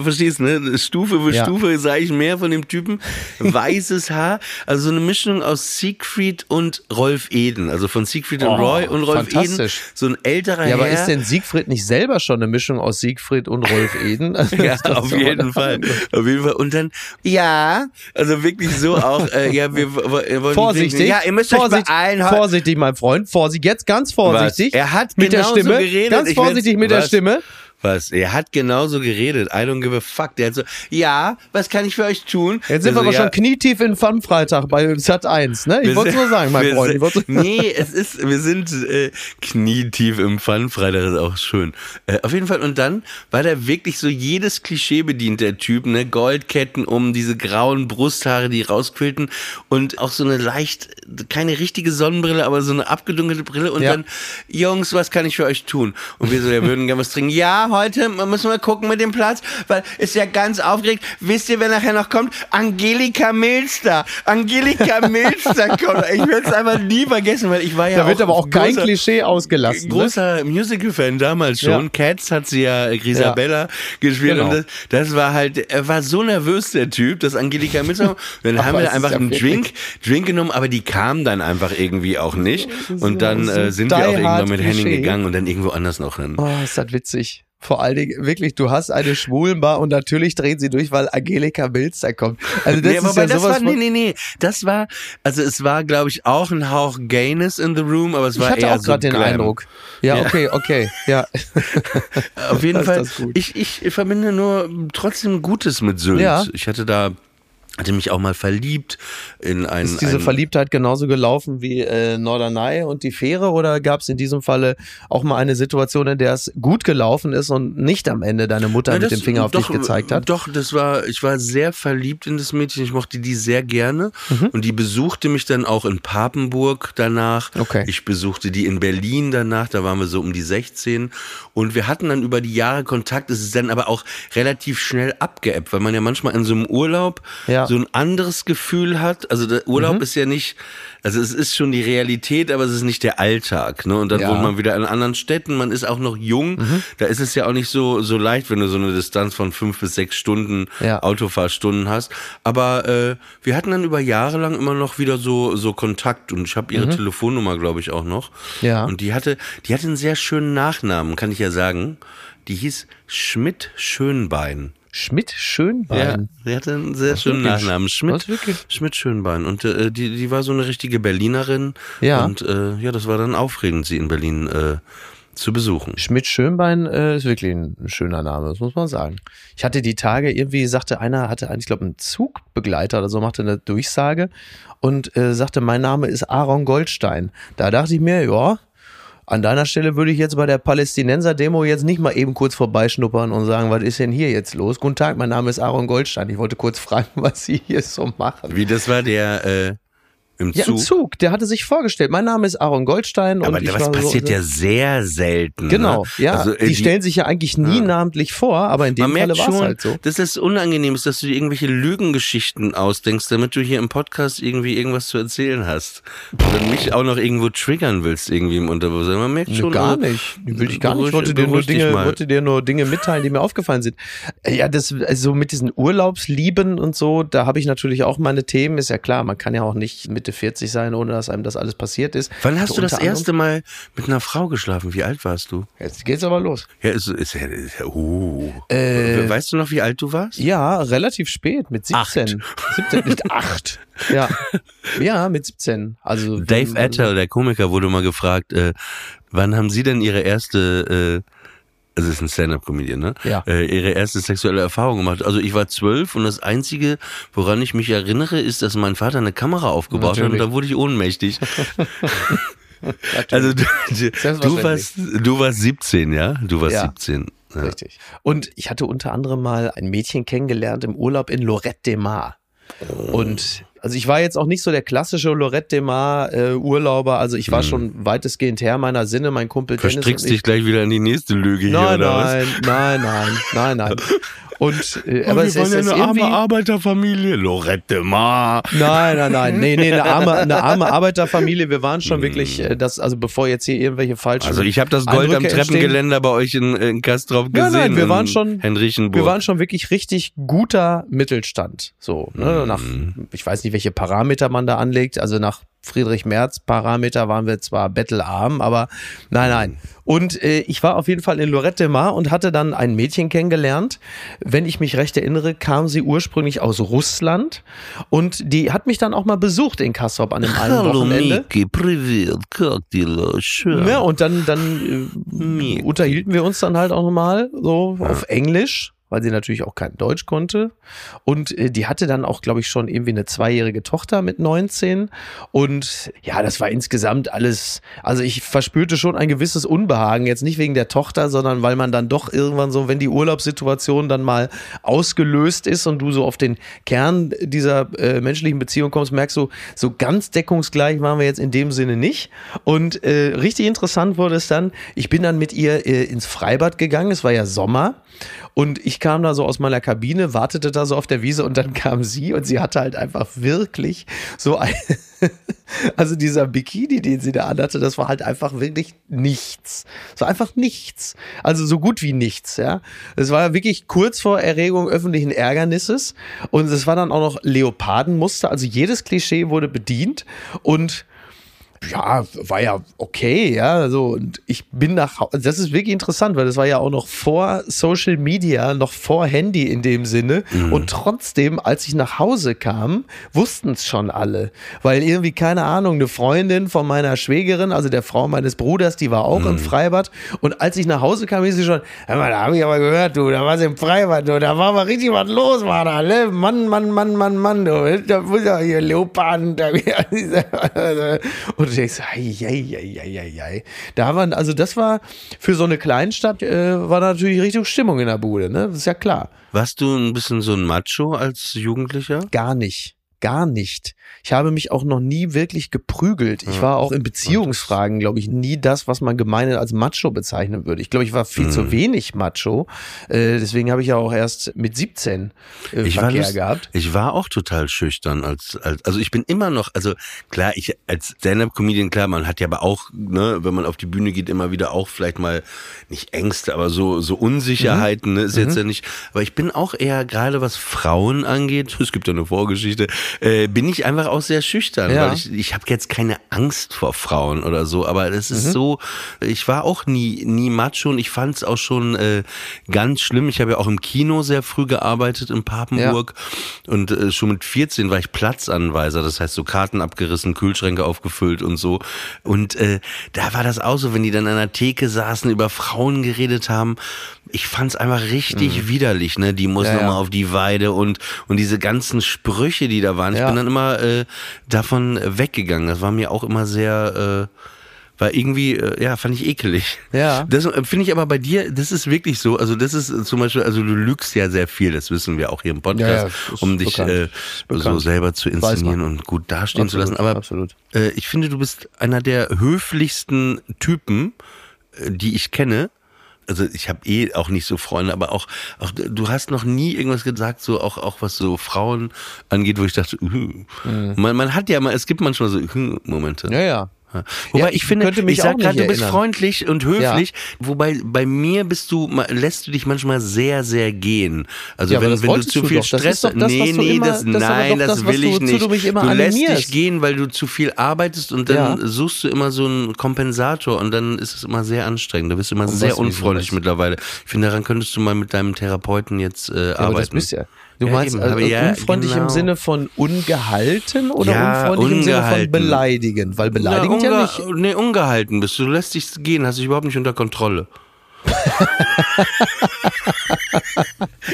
verstehst ne, Stufe für Ja. Stufe sah ich mehr von dem Typen, weißes Haar, also so eine Mischung aus Siegfried und Rolf Eden, also von Siegfried und Oh, Roy und Rolf Eden, so ein älterer Ja, aber Herr. ist denn Siegfried nicht selber schon eine Mischung aus Siegfried und Rolf Eden? Also Ja, auf jeden Fall. Auf jeden Fall. Und dann, ja, also wirklich so auch, äh, ja, wir, wir wollen Vorsichtig. Ja, ihr müsst Vorsicht, euch beeilen. Vorsichtig, mein Freund. Vorsicht, jetzt ganz vorsichtig. Was? Er hat mit der genauso Stimme. geredet. Ganz vorsichtig mit der Was? Stimme. Was? Er hat genauso geredet. I don't give a fuck. Der hat so, ja, was kann ich für euch tun? Jetzt sind wir Also, aber ja, schon knietief in Fun-Freitag bei Sat 1, ne? Ich wir wollte es nur sagen, mein wir Freund. Sind- nee, es ist, wir sind äh, knietief im Fun-Freitag, ist auch schön. Äh, auf jeden Fall, und dann war der wirklich so jedes Klischee bedient, der Typ, ne? Goldketten um, diese grauen Brusthaare, die rausquillten und auch so eine leicht, keine richtige Sonnenbrille, aber so eine abgedunkelte Brille und Ja. dann, Jungs, was kann ich für euch tun? Und wir so, wir würden gerne was trinken. Ja, heute müssen wir gucken mit dem Platz, weil ist ja ganz aufgeregt. Wisst ihr, wer nachher noch kommt? Angelika Milster. Angelika Milster kommt. Ich werde es einfach nie vergessen, weil ich war ja Da wird aber auch kein großer- Klischee ausgelassen. Ne? Großer Musical-Fan damals schon. Ja. Cats hat sie ja Grisabella gespielt Genau. und das, das war halt, er war so nervös, der Typ, dass Angelika Milster. Dann haben wir einfach ja einen Drink, Drink genommen, aber die kam dann einfach irgendwie auch nicht. Und dann äh, sind wir auch irgendwann mit Henning gegangen und dann irgendwo anders noch hin. Oh, ist das witzig. Vor allen Dingen, wirklich, du hast eine Schwulenbar und natürlich drehen sie durch, weil Angelika Milster kommt. Also das nee, ist ja das sowas war, nee, nee, nee, das war, also es war, glaube ich, auch ein Hauch Gayness in the room, aber es Ich war hatte eher auch so gerade den. Eindruck. Ja, Ja. okay, okay, ja. Auf jeden Fall, ich, ich verbinde nur trotzdem Gutes mit Sylt. Ja. Ich hatte da, hatte mich auch mal verliebt in einen. Ist diese einen, Verliebtheit genauso gelaufen wie äh, Norderney und die Fähre oder gab es in diesem Falle auch mal eine Situation, in der es gut gelaufen ist und nicht am Ende deine Mutter Ja, mit dem Finger auf doch, dich gezeigt hat? Doch, das war, ich war sehr verliebt in das Mädchen. Ich mochte die sehr gerne. Mhm. Und die besuchte mich dann auch in Papenburg danach. Okay. Ich besuchte die in Berlin danach. Da waren wir so um die 16. Und wir hatten dann über die Jahre Kontakt. Es ist dann aber auch relativ schnell abgeebbt, weil man ja manchmal in so einem Urlaub Ja. Ja. so ein anderes Gefühl hat. Also der Urlaub Mhm. ist ja nicht, also es ist schon die Realität, aber es ist nicht der Alltag. Ne? Und dann Ja. Mhm. wohnt man wieder in anderen Städten, man ist auch noch jung. Da ist es ja auch nicht so, so leicht, wenn du so eine Distanz von fünf bis sechs Stunden Ja. Autofahrstunden hast. Aber äh, wir hatten dann über Jahre lang immer noch wieder so, so Kontakt und ich habe ihre Telefonnummer, glaube ich, auch noch. Mhm. Ja. Und die hatte, die hatte einen sehr schönen Nachnamen, kann ich ja sagen. Die hieß Schmidt Schönbein. Schmidt Schönbein. Ja, die hatte einen sehr schönen wirklich? Nachnamen. Schmidt? Schmidt Schönbein. Und äh, die, die war so eine richtige Berlinerin. Ja. Und äh, ja, das war dann aufregend, sie in Berlin äh, zu besuchen. Schmidt Schönbein äh, ist wirklich ein schöner Name, das muss man sagen. Ich hatte die Tage, irgendwie sagte einer, hatte eigentlich, glaube einen Zugbegleiter oder so, machte eine Durchsage und äh, sagte, mein Name ist Aaron Goldstein. Da dachte ich mir, ja, an deiner Stelle würde ich jetzt bei der Palästinenser-Demo jetzt nicht mal eben kurz vorbeischnuppern und sagen, was ist denn hier jetzt los? Guten Tag, mein Name ist Aaron Goldstein. Ich wollte kurz fragen, was Sie hier so machen. Wie, das war der äh, im Ja, Zug? im Zug. Der hatte sich vorgestellt. Mein Name ist Aaron Goldstein. Aber und ich was passiert so, ja sehr selten. Genau, ne? ja. Also, äh, die, stellen sich ja eigentlich nie namentlich vor, aber in dem Man Falle merkt war es schon, halt so. dass es unangenehm ist, dass du dir irgendwelche Lügengeschichten ausdenkst, damit du hier im Podcast irgendwie irgendwas zu erzählen hast. Oder mich auch noch irgendwo triggern willst, irgendwie im Unterbewusstsein. Man merkt Nee, schon. gar also, nicht. Will ich gar nicht. Ich wollte dir, nur Dinge, wollte dir nur Dinge mitteilen, die mir aufgefallen sind. Äh, Ja, das, also mit diesen Urlaubslieben und so, da habe ich natürlich auch meine Themen. Ist ja klar, man kann ja auch nicht Mitte 40 sein, ohne dass einem das alles passiert ist. Wann hast Also du das erste Mal mit einer Frau geschlafen? Wie alt warst du? Jetzt geht's aber los. Ja, ist, ist, ja- ist uh. Äh, weißt du noch, wie alt du warst? Ja, relativ spät, mit 17. 17, mit 8. Ja. Ja, mit 17. Also Dave Attell, der Komiker, wurde mal gefragt, äh, wann haben Sie denn Ihre erste, äh, es ist ein Stand-up-Comedian, ne? Ja. Äh, ihre erste sexuelle Erfahrung gemacht. Also ich war zwölf und das Einzige, woran ich mich erinnere, ist, dass mein Vater eine Kamera aufgebaut hat und Natürlich. da wurde ich ohnmächtig. also du, du, du warst, du warst 17, ja? Du warst Ja. 17. Ja. Richtig. Und ich hatte unter anderem mal ein Mädchen kennengelernt im Urlaub in Lorette de Mar. Und also ich war jetzt auch nicht so der klassische Lorette de Mar äh, Urlauber, also ich war schon weitestgehend her meiner Sinne, mein Kumpel Dennis Hm. Verstrickst ich. dich gleich wieder in die nächste Lüge hier, Nein, oder was? nein, nein, nein, nein, nein. Und äh, Aber wir ist ja eine arme Arbeiterfamilie. Lorette Mar. Nein, nein, nein. Nee, nee, eine arme, eine arme Arbeiterfamilie. Wir waren schon Mm. wirklich, äh, das, also bevor jetzt hier irgendwelche falschen. Also ich habe das Gold am Eindrücke entstehen. Treppengeländer bei euch in, in Kastrop gesehen. Nein, nein, wir waren schon- Henrichenburg. Wir waren schon wirklich richtig guter Mittelstand. So, ne, nach, ich weiß nicht, welche Parameter man da anlegt. Also nach Friedrich Merz Parameter waren wir zwar bettelarm, aber nein, nein. Und äh, ich war auf jeden Fall in Lorette de Mar und hatte dann ein Mädchen kennengelernt. Wenn ich mich recht erinnere, kam sie ursprünglich aus Russland und die hat mich dann auch mal besucht in Kassop an einem einen Hallo Wochenende. Miki, привет, как дела? Schön. Ja, und dann, dann äh, Mega. unterhielten wir uns dann halt auch nochmal so auf Englisch, weil sie natürlich auch kein Deutsch konnte. Und äh, die hatte dann auch, glaube ich, schon irgendwie eine zweijährige Tochter mit 19. Und ja, das war insgesamt alles, also ich verspürte schon ein gewisses Unbehagen, jetzt nicht wegen der Tochter, sondern weil man dann doch irgendwann so, wenn die Urlaubssituation dann mal ausgelöst ist und du so auf den Kern dieser äh, menschlichen Beziehung kommst, merkst du, so ganz deckungsgleich waren wir jetzt in dem Sinne nicht. Und äh, richtig interessant wurde es dann, ich bin dann mit ihr äh, ins Freibad gegangen, es war ja Sommer. Und ich kam da so aus meiner Kabine, wartete da so auf der Wiese und dann kam sie und sie hatte halt einfach wirklich so ein, also dieser Bikini, den sie da anhatte, das war halt einfach wirklich nichts. War einfach nichts. Also so gut wie nichts, ja. Es war wirklich kurz vor Erregung öffentlichen Ärgernisses und es war dann auch noch Leopardenmuster, also jedes Klischee wurde bedient und ja, war ja okay, ja, so. Und ich bin nach Hau- das ist wirklich interessant, weil das war ja auch noch vor Social Media, noch vor Handy in dem Sinne. Und trotzdem, als ich nach Hause kam, wussten es schon alle, weil irgendwie keine Ahnung, eine Freundin von meiner Schwägerin, also der Frau meines Bruders, die war auch im Freibad. Und als ich nach Hause kam, hieß sie schon, hör mal, da habe ich aber gehört, du, da warst im Freibad, du, da war mal richtig was los, war da, ne? Mann, Mann, Mann, Mann, Mann, du, da muss ja hier Leoparden, da, und ich denkst, ei. Da waren, also das war für so eine Kleinstadt, äh, war natürlich richtig Stimmung in der Bude, ne? Das ist ja klar. Warst du ein bisschen so ein Macho als Jugendlicher? Gar nicht. Gar nicht. Ich habe mich auch noch nie wirklich geprügelt. Ich war auch in Beziehungsfragen, glaube ich, nie das, was man gemein als Macho bezeichnen würde. Ich glaube, ich war viel Mhm. zu wenig Macho. Äh, deswegen habe ich ja auch erst mit 17 äh, Ich war, Verkehr lust- gehabt. ich war auch total schüchtern als, als also ich bin immer noch, also klar, ich als Stand-up-Comedian, klar, man hat ja aber auch, ne, wenn man auf die Bühne geht, immer wieder auch vielleicht mal nicht Ängste, aber so so Unsicherheiten, ne, ist jetzt ja nicht. Aber ich bin auch eher gerade was Frauen angeht, es gibt ja eine Vorgeschichte, äh, bin ich einfach auch sehr schüchtern, Ja. weil ich ich habe jetzt keine Angst vor Frauen oder so, aber das ist so, ich war auch nie nie macho und ich fand es auch schon äh, ganz schlimm. Ich habe ja auch im Kino sehr früh gearbeitet in Papenburg und äh, schon mit 14 war ich Platzanweiser, das heißt so Karten abgerissen, Kühlschränke aufgefüllt und so. Und äh, da war das auch so, wenn die dann an der Theke saßen, über Frauen geredet haben. Ich fand es einfach richtig widerlich, ne? Die muss Mhm. Ja, noch ja. auf die Weide und und diese ganzen Sprüche, die da waren. Ich Ja. bin dann immer äh, davon weggegangen. Das war mir auch immer sehr äh, war irgendwie, äh, ja, fand ich ekelig. Ja. Das äh, finde ich aber bei dir, das ist wirklich so. Also, das ist äh, zum Beispiel, also du lügst ja sehr viel, das wissen wir auch hier im Podcast, Ja, um dich äh, so selber zu inszenieren und gut dastehen zu lassen. Aber absolut. ich finde, du bist einer der höflichsten Typen, die ich kenne. Also ich habe eh auch nicht so Freunde, aber auch, auch du hast noch nie irgendwas gesagt, so auch auch was so Frauen angeht, wo ich dachte, uh, man, man hat ja mal, es gibt manchmal so uh, Momente. Ja, ja. Ja. Wobei Ja, ich finde, ich sag gerade, du bist freundlich und höflich, wobei bei mir bist du, lässt du dich manchmal sehr, sehr gehen. Also Ja, wenn, das wenn du zu du viel doch. Das Stress doch das, nee, du nee, immer- das, das nein, das das, will du- ich wozu nicht. du immer lässt dich gehen, weil du zu viel arbeitest und dann Ja. suchst du immer so einen Kompensator und dann ist es immer sehr anstrengend. Du bist immer Und sehr du nicht unfreundlich mittlerweile. Ich finde, daran könntest du mal mit deinem Therapeuten jetzt äh, Ja, arbeiten. das bist ja. Du Ja, meinst eben, also ja, unfreundlich genau. im Sinne von ungehalten oder Ja, unfreundlich im Sinne von ungehalten. beleidigen? Weil beleidigen Na, ja nicht. Nee, ungehalten bist du. Du lässt dich gehen, hast dich überhaupt nicht unter Kontrolle.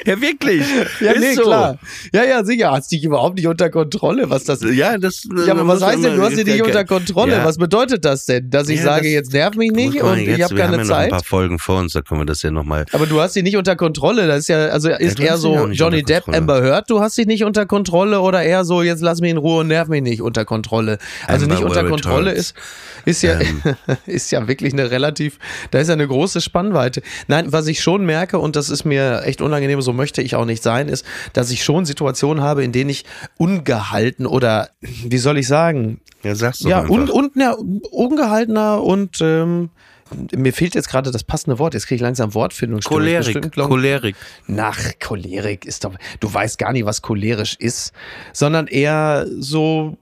ja, wirklich. Ja, Ist nee, so. klar. Ja, ja, sicher. Hast dich überhaupt nicht unter Kontrolle, was das Ja, das. Ja, aber was heißt denn, du hast dich nicht unter Kontrolle? Ja. Was bedeutet das denn? Dass ich Ja, sage, das jetzt nerv mich nicht und jetzt, ich habe wir haben keine ja noch ein Zeit? paar Folgen vor uns, da können wir das ja nochmal. Aber du hast dich nicht unter Kontrolle. Das ist ja, also ist eher so Johnny Depp. Amber Heard, du hast dich nicht unter Kontrolle oder eher so, jetzt lass mich in Ruhe und nerv mich nicht unter Kontrolle. Also Amber nicht unter Kontrolle returns. ist, ist ja, Ähm. ist ja wirklich eine relativ, da ist ja eine große Spannweite. Nein, was ich schon merke, und das ist mir echt unangenehm, so möchte ich auch nicht sein, ist, dass ich schon Situationen habe, in denen ich ungehalten oder, wie soll ich sagen, Ja, sagst du ja, und, und ja, ungehaltener und ähm, mir fehlt jetzt gerade das passende Wort. Jetzt kriege ich langsam Wortfindungsstörung. Cholerik. Bestimmt, Cholerik. Nach Cholerik ist doch, du weißt gar nicht, was cholerisch ist, sondern eher so,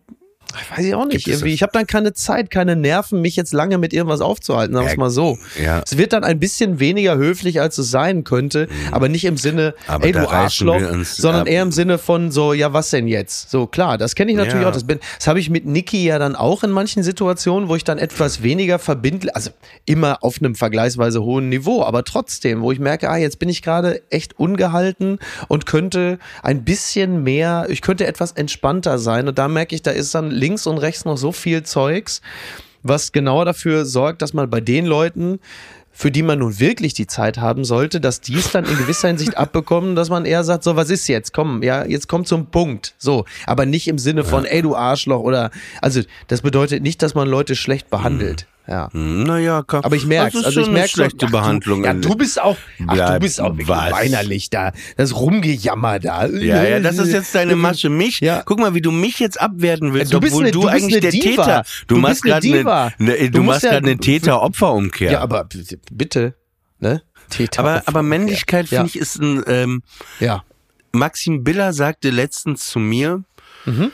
weiß ich auch nicht, irgendwie. Ich habe dann keine Zeit, keine Nerven, mich jetzt lange mit irgendwas aufzuhalten, sagen wir es mal so. ja. Es wird dann ein bisschen weniger höflich, als es sein könnte, aber nicht im Sinne, Mhm. Aber ey du Arschloch, sondern ab. eher im Sinne von so, ja was denn jetzt? So klar, das kenne ich natürlich Ja. auch, das bin, das habe ich mit Niki ja dann auch in manchen Situationen, wo ich dann etwas weniger verbindlich, also immer auf einem vergleichsweise hohen Niveau, aber trotzdem, wo ich merke, ah, jetzt bin ich gerade echt ungehalten und könnte ein bisschen mehr, ich könnte etwas entspannter sein und da merke ich, da ist dann links und rechts noch so viel Zeugs, was genau dafür sorgt, dass man bei den Leuten für die man nun wirklich die Zeit haben sollte, dass die es dann in gewisser Hinsicht abbekommen, dass man eher sagt, so, was ist jetzt? Komm, ja, jetzt komm zum Punkt. So, aber nicht im Sinne von, ey, du Arschloch oder, also, das bedeutet nicht, dass man Leute schlecht behandelt. Ja. Hm, Naja, komm. Aber ich merke Das ist also ich merke schlechte ach, Behandlung. Du, ja, du bist auch, ach, du bist auch weinerlich da. Das Rumgejammer da. Ja, ja, das ist jetzt deine Masche. Mich, Ja. guck mal, wie du mich jetzt abwerten willst, Du bist obwohl eine- du, eigentlich der Diva. Täter. Du, Du machst gerade eine, ne, du, machst ja- gerade eine Täter-Opfer-Umkehr. Ja, aber bitte- ne? Täter aber, aber Männlichkeit, ja. finde ich, ist ein, ähm, Ja. Maxim Biller sagte letztens zu mir, Mhm.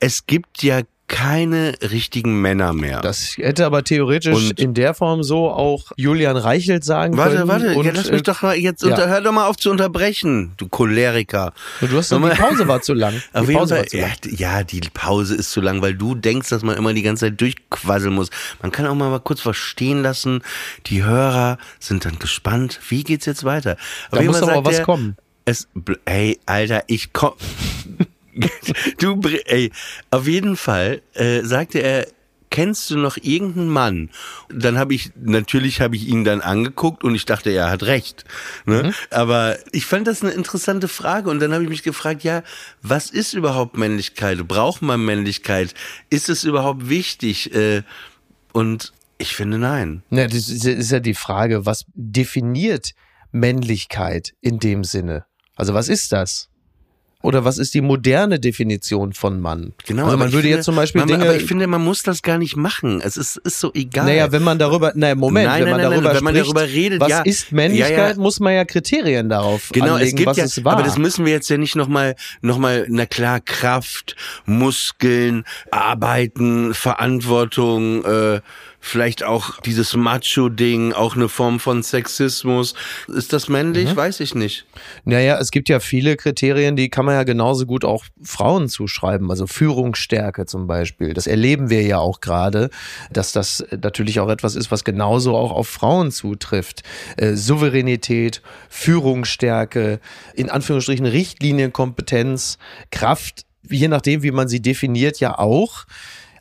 es gibt ja keine richtigen Männer mehr. Das hätte aber theoretisch Und- in der Form so auch Julian Reichelt sagen Warte, können. warte, und, ja, lass mich äh, doch mal jetzt, ja. unter, hör doch mal auf zu unterbrechen, du Choleriker. Du hast doch, die Pause war zu lang. Die Pause Fall, war zu ja, lang. ja, die Pause ist zu lang, weil du denkst, dass man immer die ganze Zeit durchquasseln muss. Man kann auch mal, mal kurz verstehen lassen, die Hörer sind dann gespannt, wie geht's jetzt weiter. Auf Da muss aber sagt was er, kommen. Es, ey, Alter, ich komm. Du, ey, auf jeden Fall äh, sagte er, kennst du noch irgendeinen Mann? Dann habe ich, natürlich habe ich ihn dann angeguckt und ich dachte, er hat recht. Ne? Mhm. Aber ich fand das eine interessante Frage und dann habe ich mich gefragt, ja, was ist überhaupt Männlichkeit? Braucht man Männlichkeit? Ist es überhaupt wichtig? Äh, Und ich finde nein. Ja, das ist ja die Frage, was definiert Männlichkeit in dem Sinne? Also was ist das? Oder was ist die moderne Definition von Mann? Genau, also man würde finde, jetzt zum Beispiel man, Dinge. Aber ich finde, man muss das gar nicht machen. Es ist, ist so egal. naja, wenn man darüber, naja, Moment, Nein, wenn nein, man nein, darüber nein, wenn man spricht, darüber redet, was ja. ist Männlichkeit, Ja, ja. muss man ja Kriterien darauf Genau, anlegen, es gibt was ja, es war. aber das müssen wir jetzt ja nicht nochmal, noch mal, na klar, Kraft, Muskeln, Arbeiten, Verantwortung, äh, vielleicht auch dieses Macho-Ding, auch eine Form von Sexismus. Ist das Mhm. männlich? Weiß ich nicht. Naja, es gibt ja viele Kriterien, die kann man ja genauso gut auch Frauen zuschreiben. Also Führungsstärke zum Beispiel. Das erleben wir ja auch gerade, dass das natürlich auch etwas ist, was genauso auch auf Frauen zutrifft. Äh, Souveränität, Führungsstärke, in Anführungsstrichen Richtlinienkompetenz, Kraft, je nachdem, wie man sie definiert, ja auch.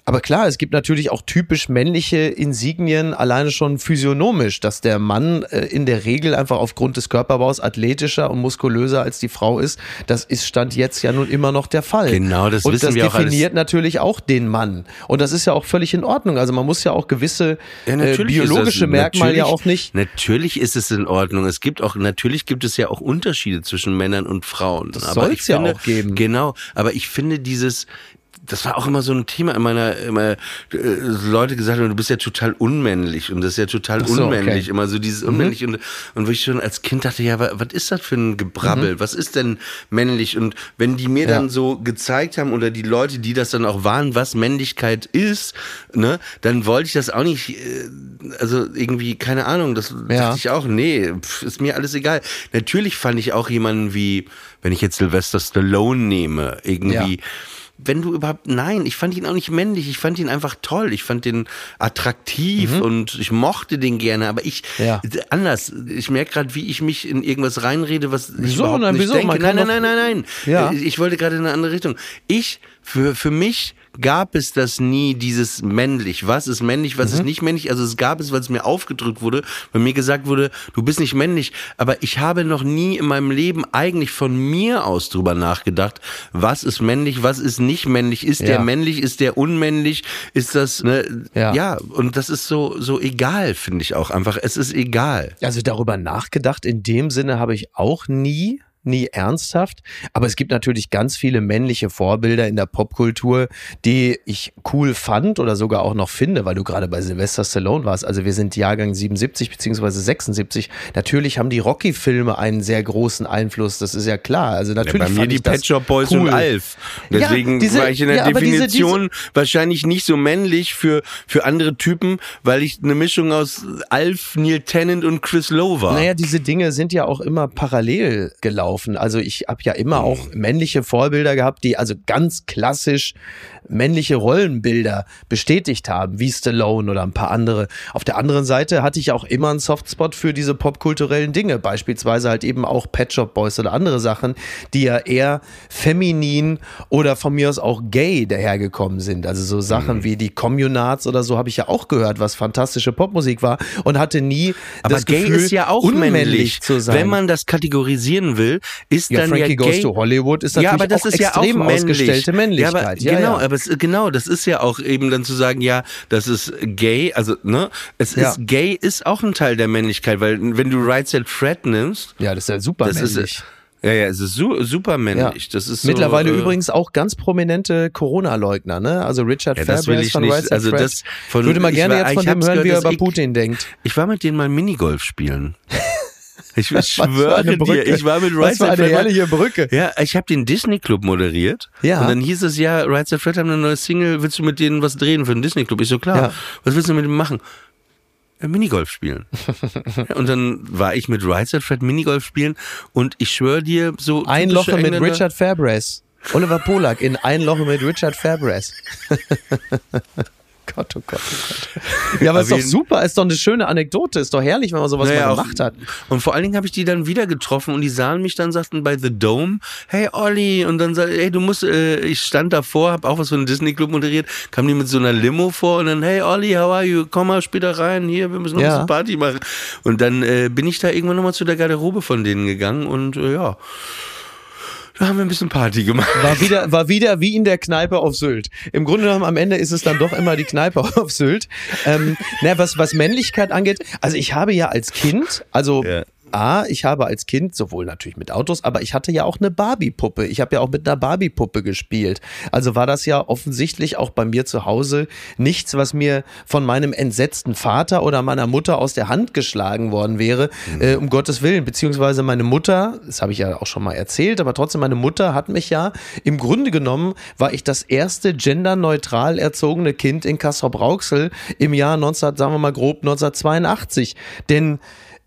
Aber klar, es gibt natürlich auch typisch männliche Insignien, alleine schon physiognomisch, dass der Mann äh, in der Regel einfach aufgrund des Körperbaus athletischer und muskulöser als die Frau ist. Das ist Stand jetzt ja nun immer noch der Fall. Genau, das und wissen das wir auch definiert natürlich auch den Mann. Und das ist ja auch völlig in Ordnung. Also man muss ja auch gewisse Ja, äh, biologische das, Merkmale ja auch nicht. Natürlich ist es in Ordnung. Es gibt auch, natürlich gibt es ja auch Unterschiede zwischen Männern und Frauen. Das soll's ich ja finde, auch geben. Genau. Aber ich finde dieses, das war auch immer so ein Thema in meiner, immer, äh, Leute gesagt haben, du bist ja total unmännlich und das ist ja total so, unmännlich. okay. Mhm. Immer so dieses unmännlich und, und wo ich schon als Kind dachte, ja, wa- was ist das für ein Gebrabbel? Was ist denn männlich? Und wenn die mir Mhm. Ja. dann so gezeigt haben oder die Leute, die das dann auch waren, was Männlichkeit ist, ne, dann wollte ich das auch nicht, äh, also irgendwie, keine Ahnung, das Ja. dachte ich auch, nee, pf, ist mir alles egal. Natürlich fand ich auch jemanden wie, wenn ich jetzt Sylvester Stallone nehme, irgendwie, Ja. Wenn du überhaupt, nein, ich fand ihn auch nicht männlich, ich fand ihn einfach toll, ich fand den attraktiv und ich mochte den gerne, aber ich, Mhm. Ja. anders, ich merke gerade, wie ich mich in irgendwas reinrede, was ich Wieso? überhaupt Nein, nicht wieso? denke. Nein, nein, nein, nein, nein. Ja. Ich wollte gerade in eine andere Richtung. Ich, für, für mich gab es das nie, dieses männlich. Was ist männlich, was Mhm. ist nicht männlich? Also es gab es, weil es mir aufgedrückt wurde, weil mir gesagt wurde, du bist nicht männlich. Aber ich habe noch nie in meinem Leben eigentlich von mir aus drüber nachgedacht, was ist männlich, was ist nicht männlich? Ist der Ja. männlich, ist der unmännlich? Ist das, ne? Ja. ja, und das ist so, so egal, finde ich auch einfach. Es ist egal. Also darüber nachgedacht, in dem Sinne habe ich auch nie, nie ernsthaft. Aber es gibt natürlich ganz viele männliche Vorbilder in der Popkultur, die ich cool fand oder sogar auch noch finde, weil du gerade bei Sylvester Stallone warst. Also wir sind Jahrgang 77 beziehungsweise 76. Natürlich haben die Rocky-Filme einen sehr großen Einfluss, das ist ja klar. Also natürlich bei mir die Pet Shop Boys cool. und Alf. Deswegen Ja, diese- war ich in der ja, aber diese- Definition wahrscheinlich nicht so männlich für, für andere Typen, weil ich eine Mischung aus Alf, Neil Tennant und Chris Lowe war. Naja, diese Dinge sind ja auch immer parallel gelaufen. Also ich habe ja immer auch männliche Vorbilder gehabt, die also ganz klassisch männliche Rollenbilder bestätigt haben, wie Stallone oder ein paar andere. Auf der anderen Seite hatte ich auch immer einen Softspot für diese popkulturellen Dinge, beispielsweise halt eben auch Pet Shop Boys oder andere Sachen, die ja eher feminin oder von mir aus auch gay dahergekommen sind. Also so Sachen Mhm. wie die Communards oder so habe ich ja auch gehört, was fantastische Popmusik war und hatte nie aber das gay Gefühl, ist ja auch unmännlich männlich. zu sein. Wenn man das kategorisieren will, ist ja, dann Frankie ja Goes gay. to Hollywood ist ja, natürlich aber das auch ist ja auch extrem männlich. ausgestellte Männlichkeit. Ja, aber genau, aber es, genau, das ist ja auch eben dann zu sagen, ja, das ist gay, also ne, es Ja. ist gay ist auch ein Teil der Männlichkeit, weil wenn du Right Said Fred nimmst, ja, das ist ja super das männlich. ist ja, ja, es ist su super ja. männlich. Das ist so, Mittlerweile äh, übrigens auch ganz prominente Corona-Leugner, ne? Also Richard Ja, ich von nicht. Right Said Also Fred. das von- ich würde mal gerne jetzt von dem hören, wie er gehört, über ich- Putin denkt. Ich war mit denen mal Minigolf spielen. Ich Was schwöre dir, ich war mit Was Right für Said eine Fred herrliche Brücke. Ja, ich habe den Disney Club moderiert. Ja. Und dann hieß es ja, Right Said Fred haben eine neue Single, willst du mit denen was drehen für den Disney Club? Ich so, klar. Ja. Was willst du mit dem machen? Ja, Minigolf spielen. Ja, und dann war ich mit Right Said Fred Minigolf spielen und ich schwöre dir, so Ein Loche mit Richard Fairbrass. Oliver Polak in Ein Loche mit Richard Fairbrass. Gott, oh Gott, oh Gott. Ja, aber ist doch super, ist doch eine schöne Anekdote, ist doch herrlich, wenn man sowas Naja, mal gemacht hat. Und vor allen Dingen habe ich die dann wieder getroffen und die sahen mich dann, sagten bei The Dome, hey Olli, und dann sag, hey, du musst, äh, ich stand davor, habe auch was für einen Disney Club moderiert, kam die mit so einer Limo vor und dann, hey Olli, how are you? Komm mal später rein, hier, wir müssen noch Ja. ein bisschen Party machen. Und dann äh, bin ich da irgendwann nochmal zu der Garderobe von denen gegangen und äh, ja, da haben wir ein bisschen Party gemacht. War wieder, war wieder wie in der Kneipe auf Sylt. Im Grunde genommen am Ende ist es dann doch immer die Kneipe auf Sylt. Ähm, na, was, was Männlichkeit angeht, also ich habe ja als Kind, also Ja. A, ich habe als Kind, sowohl natürlich mit Autos, aber ich hatte ja auch eine Barbie-Puppe. Ich habe ja auch mit einer Barbie-Puppe gespielt. Also war das ja offensichtlich auch bei mir zu Hause nichts, was mir von meinem entsetzten Vater oder meiner Mutter aus der Hand geschlagen worden wäre, äh, um Gottes Willen. Beziehungsweise meine Mutter, das habe ich ja auch schon mal erzählt, aber trotzdem, meine Mutter hat mich ja, im Grunde genommen, war ich das erste genderneutral erzogene Kind in Kassel-Brauxel im Jahr 19, sagen wir mal grob 1982. Denn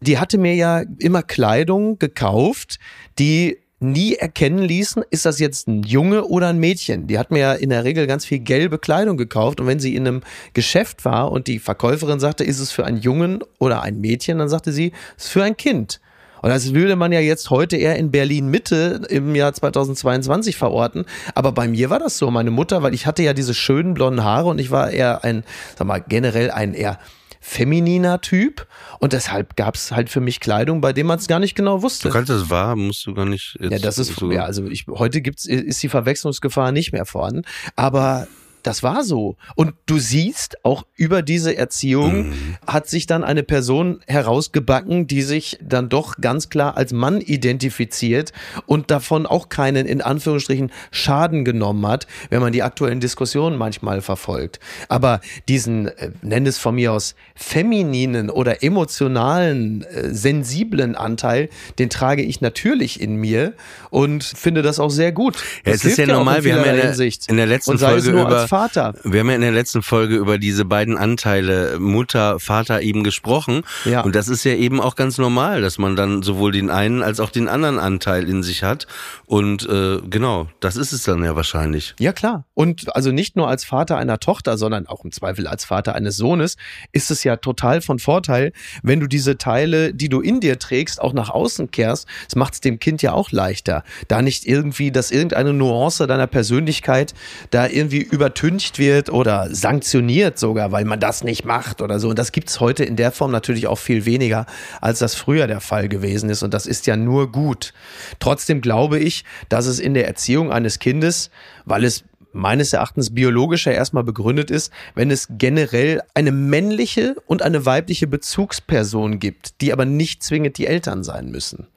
die hatte mir ja immer Kleidung gekauft, die nie erkennen ließen, ist das jetzt ein Junge oder ein Mädchen. Die hat mir ja in der Regel ganz viel gelbe Kleidung gekauft und wenn sie in einem Geschäft war und die Verkäuferin sagte, ist es für einen Jungen oder ein Mädchen, dann sagte sie, es ist für ein Kind. Und das würde man ja jetzt heute eher in Berlin Mitte im Jahr 2022 verorten. Aber bei mir war das so. Meine Mutter, weil ich hatte ja diese schönen blonden Haare und ich war eher ein, sag mal, generell ein eher femininer Typ. Und deshalb gab es halt für mich Kleidung, bei dem man es gar nicht genau wusste. Du kannst das wahr, musst du gar nicht. Jetzt Ja, das ist, so, ja, also ich, heute gibt's, ist die Verwechslungsgefahr nicht mehr vorhanden. Aber das war so. Und du siehst, auch über diese Erziehung Mhm. hat sich dann eine Person herausgebacken, die sich dann doch ganz klar als Mann identifiziert und davon auch keinen, in Anführungsstrichen, Schaden genommen hat, wenn man die aktuellen Diskussionen manchmal verfolgt. Aber diesen, äh, nenn es von mir aus, femininen oder emotionalen, äh, sensiblen Anteil, den trage ich natürlich in mir und finde das auch sehr gut. Ja, es ist ja normal, wir haben ja in der, in der letzten Folge über Vater. Wir haben ja in der letzten Folge über diese beiden Anteile Mutter, Vater eben gesprochen. Ja. Und das ist ja eben auch ganz normal, dass man dann sowohl den einen als auch den anderen Anteil in sich hat. Und äh, genau, das ist es dann ja wahrscheinlich. Ja, klar. Und also nicht nur als Vater einer Tochter, sondern auch im Zweifel als Vater eines Sohnes ist es ja total von Vorteil, wenn du diese Teile, die du in dir trägst, auch nach außen kehrst. Das macht es dem Kind ja auch leichter. Da nicht irgendwie, dass irgendeine Nuance deiner Persönlichkeit da irgendwie übertüncht wird oder sanktioniert sogar, weil man das nicht macht oder so. Und das gibt's heute in der Form natürlich auch viel weniger, als das früher der Fall gewesen ist. Und das ist ja nur gut. Trotzdem glaube ich, dass es in der Erziehung eines Kindes, weil es meines Erachtens biologischer erstmal begründet ist, wenn es generell eine männliche und eine weibliche Bezugsperson gibt, die aber nicht zwingend die Eltern sein müssen.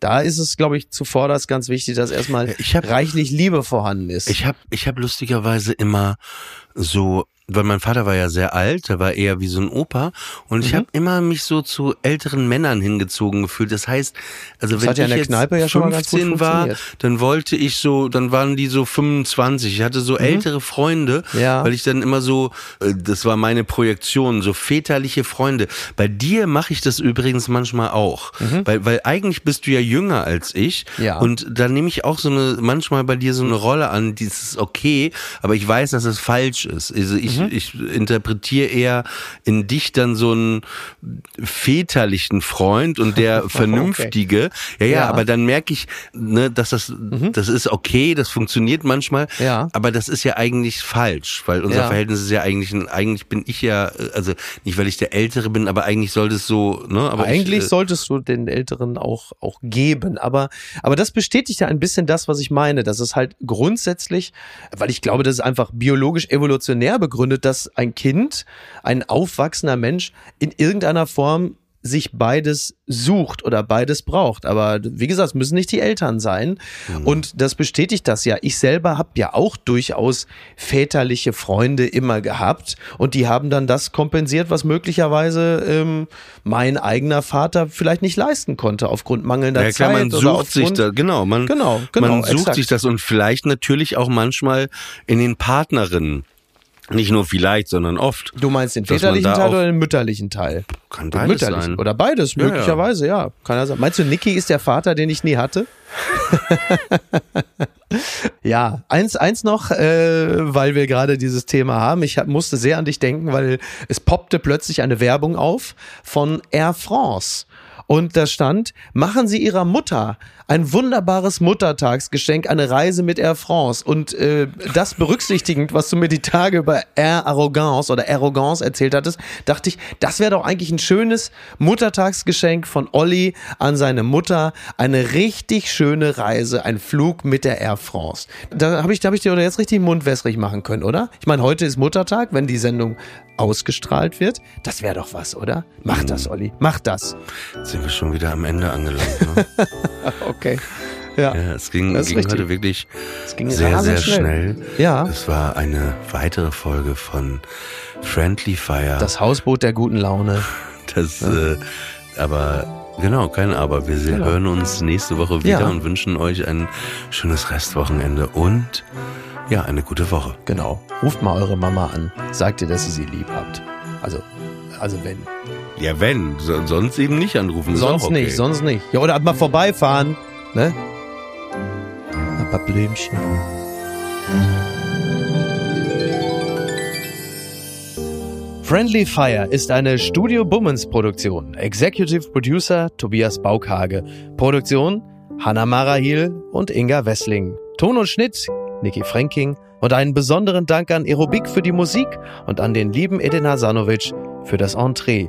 Da ist es, glaube ich, zuvorderst ganz wichtig, dass erstmal hab- reichlich Liebe vorhanden ist. Ich habe ich hab lustigerweise immer so, weil mein Vater war ja sehr alt, der war eher wie so ein Opa und Mhm. ich habe immer mich so zu älteren Männern hingezogen gefühlt. Das heißt, also wenn hat ja ich jetzt Kneipe ja schon mal ganz gut 15 war, dann wollte ich so, dann waren die so 25. Ich hatte so ältere Freunde, Mhm. Ja. weil ich dann immer so, äh, das war meine Projektion, so väterliche Freunde. Bei dir mache ich das übrigens manchmal auch, weil, weil eigentlich bist du ja jünger als ich Mhm. Ja. und da nehme ich auch so eine, manchmal bei dir so eine Rolle an, die ist okay, aber ich weiß, dass es falsch ist. Also ich, Mhm. ich interpretiere eher in dich dann so einen väterlichen Freund und der vernünftige. Ja, ja, Ja. Mhm. aber dann merke ich, ne, dass das, das ist okay, das funktioniert manchmal, Ja. aber das ist ja eigentlich falsch, weil unser Ja. Verhältnis ist ja eigentlich, ein, eigentlich bin ich ja, also nicht, weil ich der Ältere bin, aber eigentlich sollte es so, ne, aber Eigentlich ich, äh, solltest du den Älteren auch, auch geben. Aber, aber das bestätigt ja ein bisschen das, was ich meine. Dass es halt grundsätzlich, weil ich glaube, das ist einfach biologisch evolutionär begründet, dass ein Kind, ein aufwachsender Mensch in irgendeiner Form sich beides sucht oder beides braucht. Aber wie gesagt, es müssen nicht die Eltern sein. Und das bestätigt das ja. Ich selber habe ja auch durchaus väterliche Freunde immer gehabt. Und die haben dann das kompensiert, was möglicherweise ähm, mein eigener Vater vielleicht nicht leisten konnte, aufgrund mangelnder ja klar, Zeit. man oder sucht sich aufgrund- da, genau, man, Genau, genau, man sucht exakt. sich das und vielleicht natürlich auch manchmal in den Partnerinnen. Nicht nur vielleicht, sondern oft. Du meinst den väterlichen Teil oder den mütterlichen Teil? Kann beides mütterlichen. sein. Oder beides, Ja, ja. möglicherweise, ja. Kann ja sein. Meinst du, Niki ist der Vater, den ich nie hatte? ja, eins, eins noch, äh, weil wir gerade dieses Thema haben. Ich hab, musste sehr an dich denken, weil es poppte plötzlich eine Werbung auf von Air France. Und da stand, machen Sie Ihrer Mutter ein wunderbares Muttertagsgeschenk, eine Reise mit Air France. Und äh, das berücksichtigend, was du mir die Tage über Air Arrogance oder Arrogance erzählt hattest, dachte ich, das wäre doch eigentlich ein schönes Muttertagsgeschenk von Olli an seine Mutter. Eine richtig schöne Reise, ein Flug mit der Air France. Da habe ich, da hab ich dir jetzt richtig mundwässrig machen können, oder? Ich meine, heute ist Muttertag, wenn die Sendung ausgestrahlt wird. Das wäre doch was, oder? Mach das, Olli. Mach das. Jetzt sind wir schon wieder am Ende angelangt. Ne? Okay. Ja. ja, es ging, ging heute wirklich Es ging sehr, sehr rasend schnell. Ja. Es war eine weitere Folge von Friendly Fire. Das Hausboot der guten Laune. Das, äh, aber genau, kein Aber. Wir Genau. hören uns nächste Woche wieder Ja. und wünschen euch ein schönes Restwochenende und ja, eine gute Woche. Genau. Ruft mal eure Mama an. Sagt ihr, dass ihr sie lieb habt. Also, also wenn. Ja, wenn, so, sonst eben nicht anrufen. sonst okay. nicht, sonst nicht. Ja, oder mal vorbeifahren. Ne? Ein paar Blümchen. Friendly Fire ist eine Studio Bummens Produktion. Executive Producer Tobias Baukhage. Produktion Hanna Marahil und Inga Wessling. Ton und Schnitt Niki Franking. Und einen besonderen Dank an Aerobik für die Musik und an den lieben Edin Hasanovic für das Entree.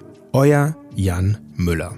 Euer Jan Müller.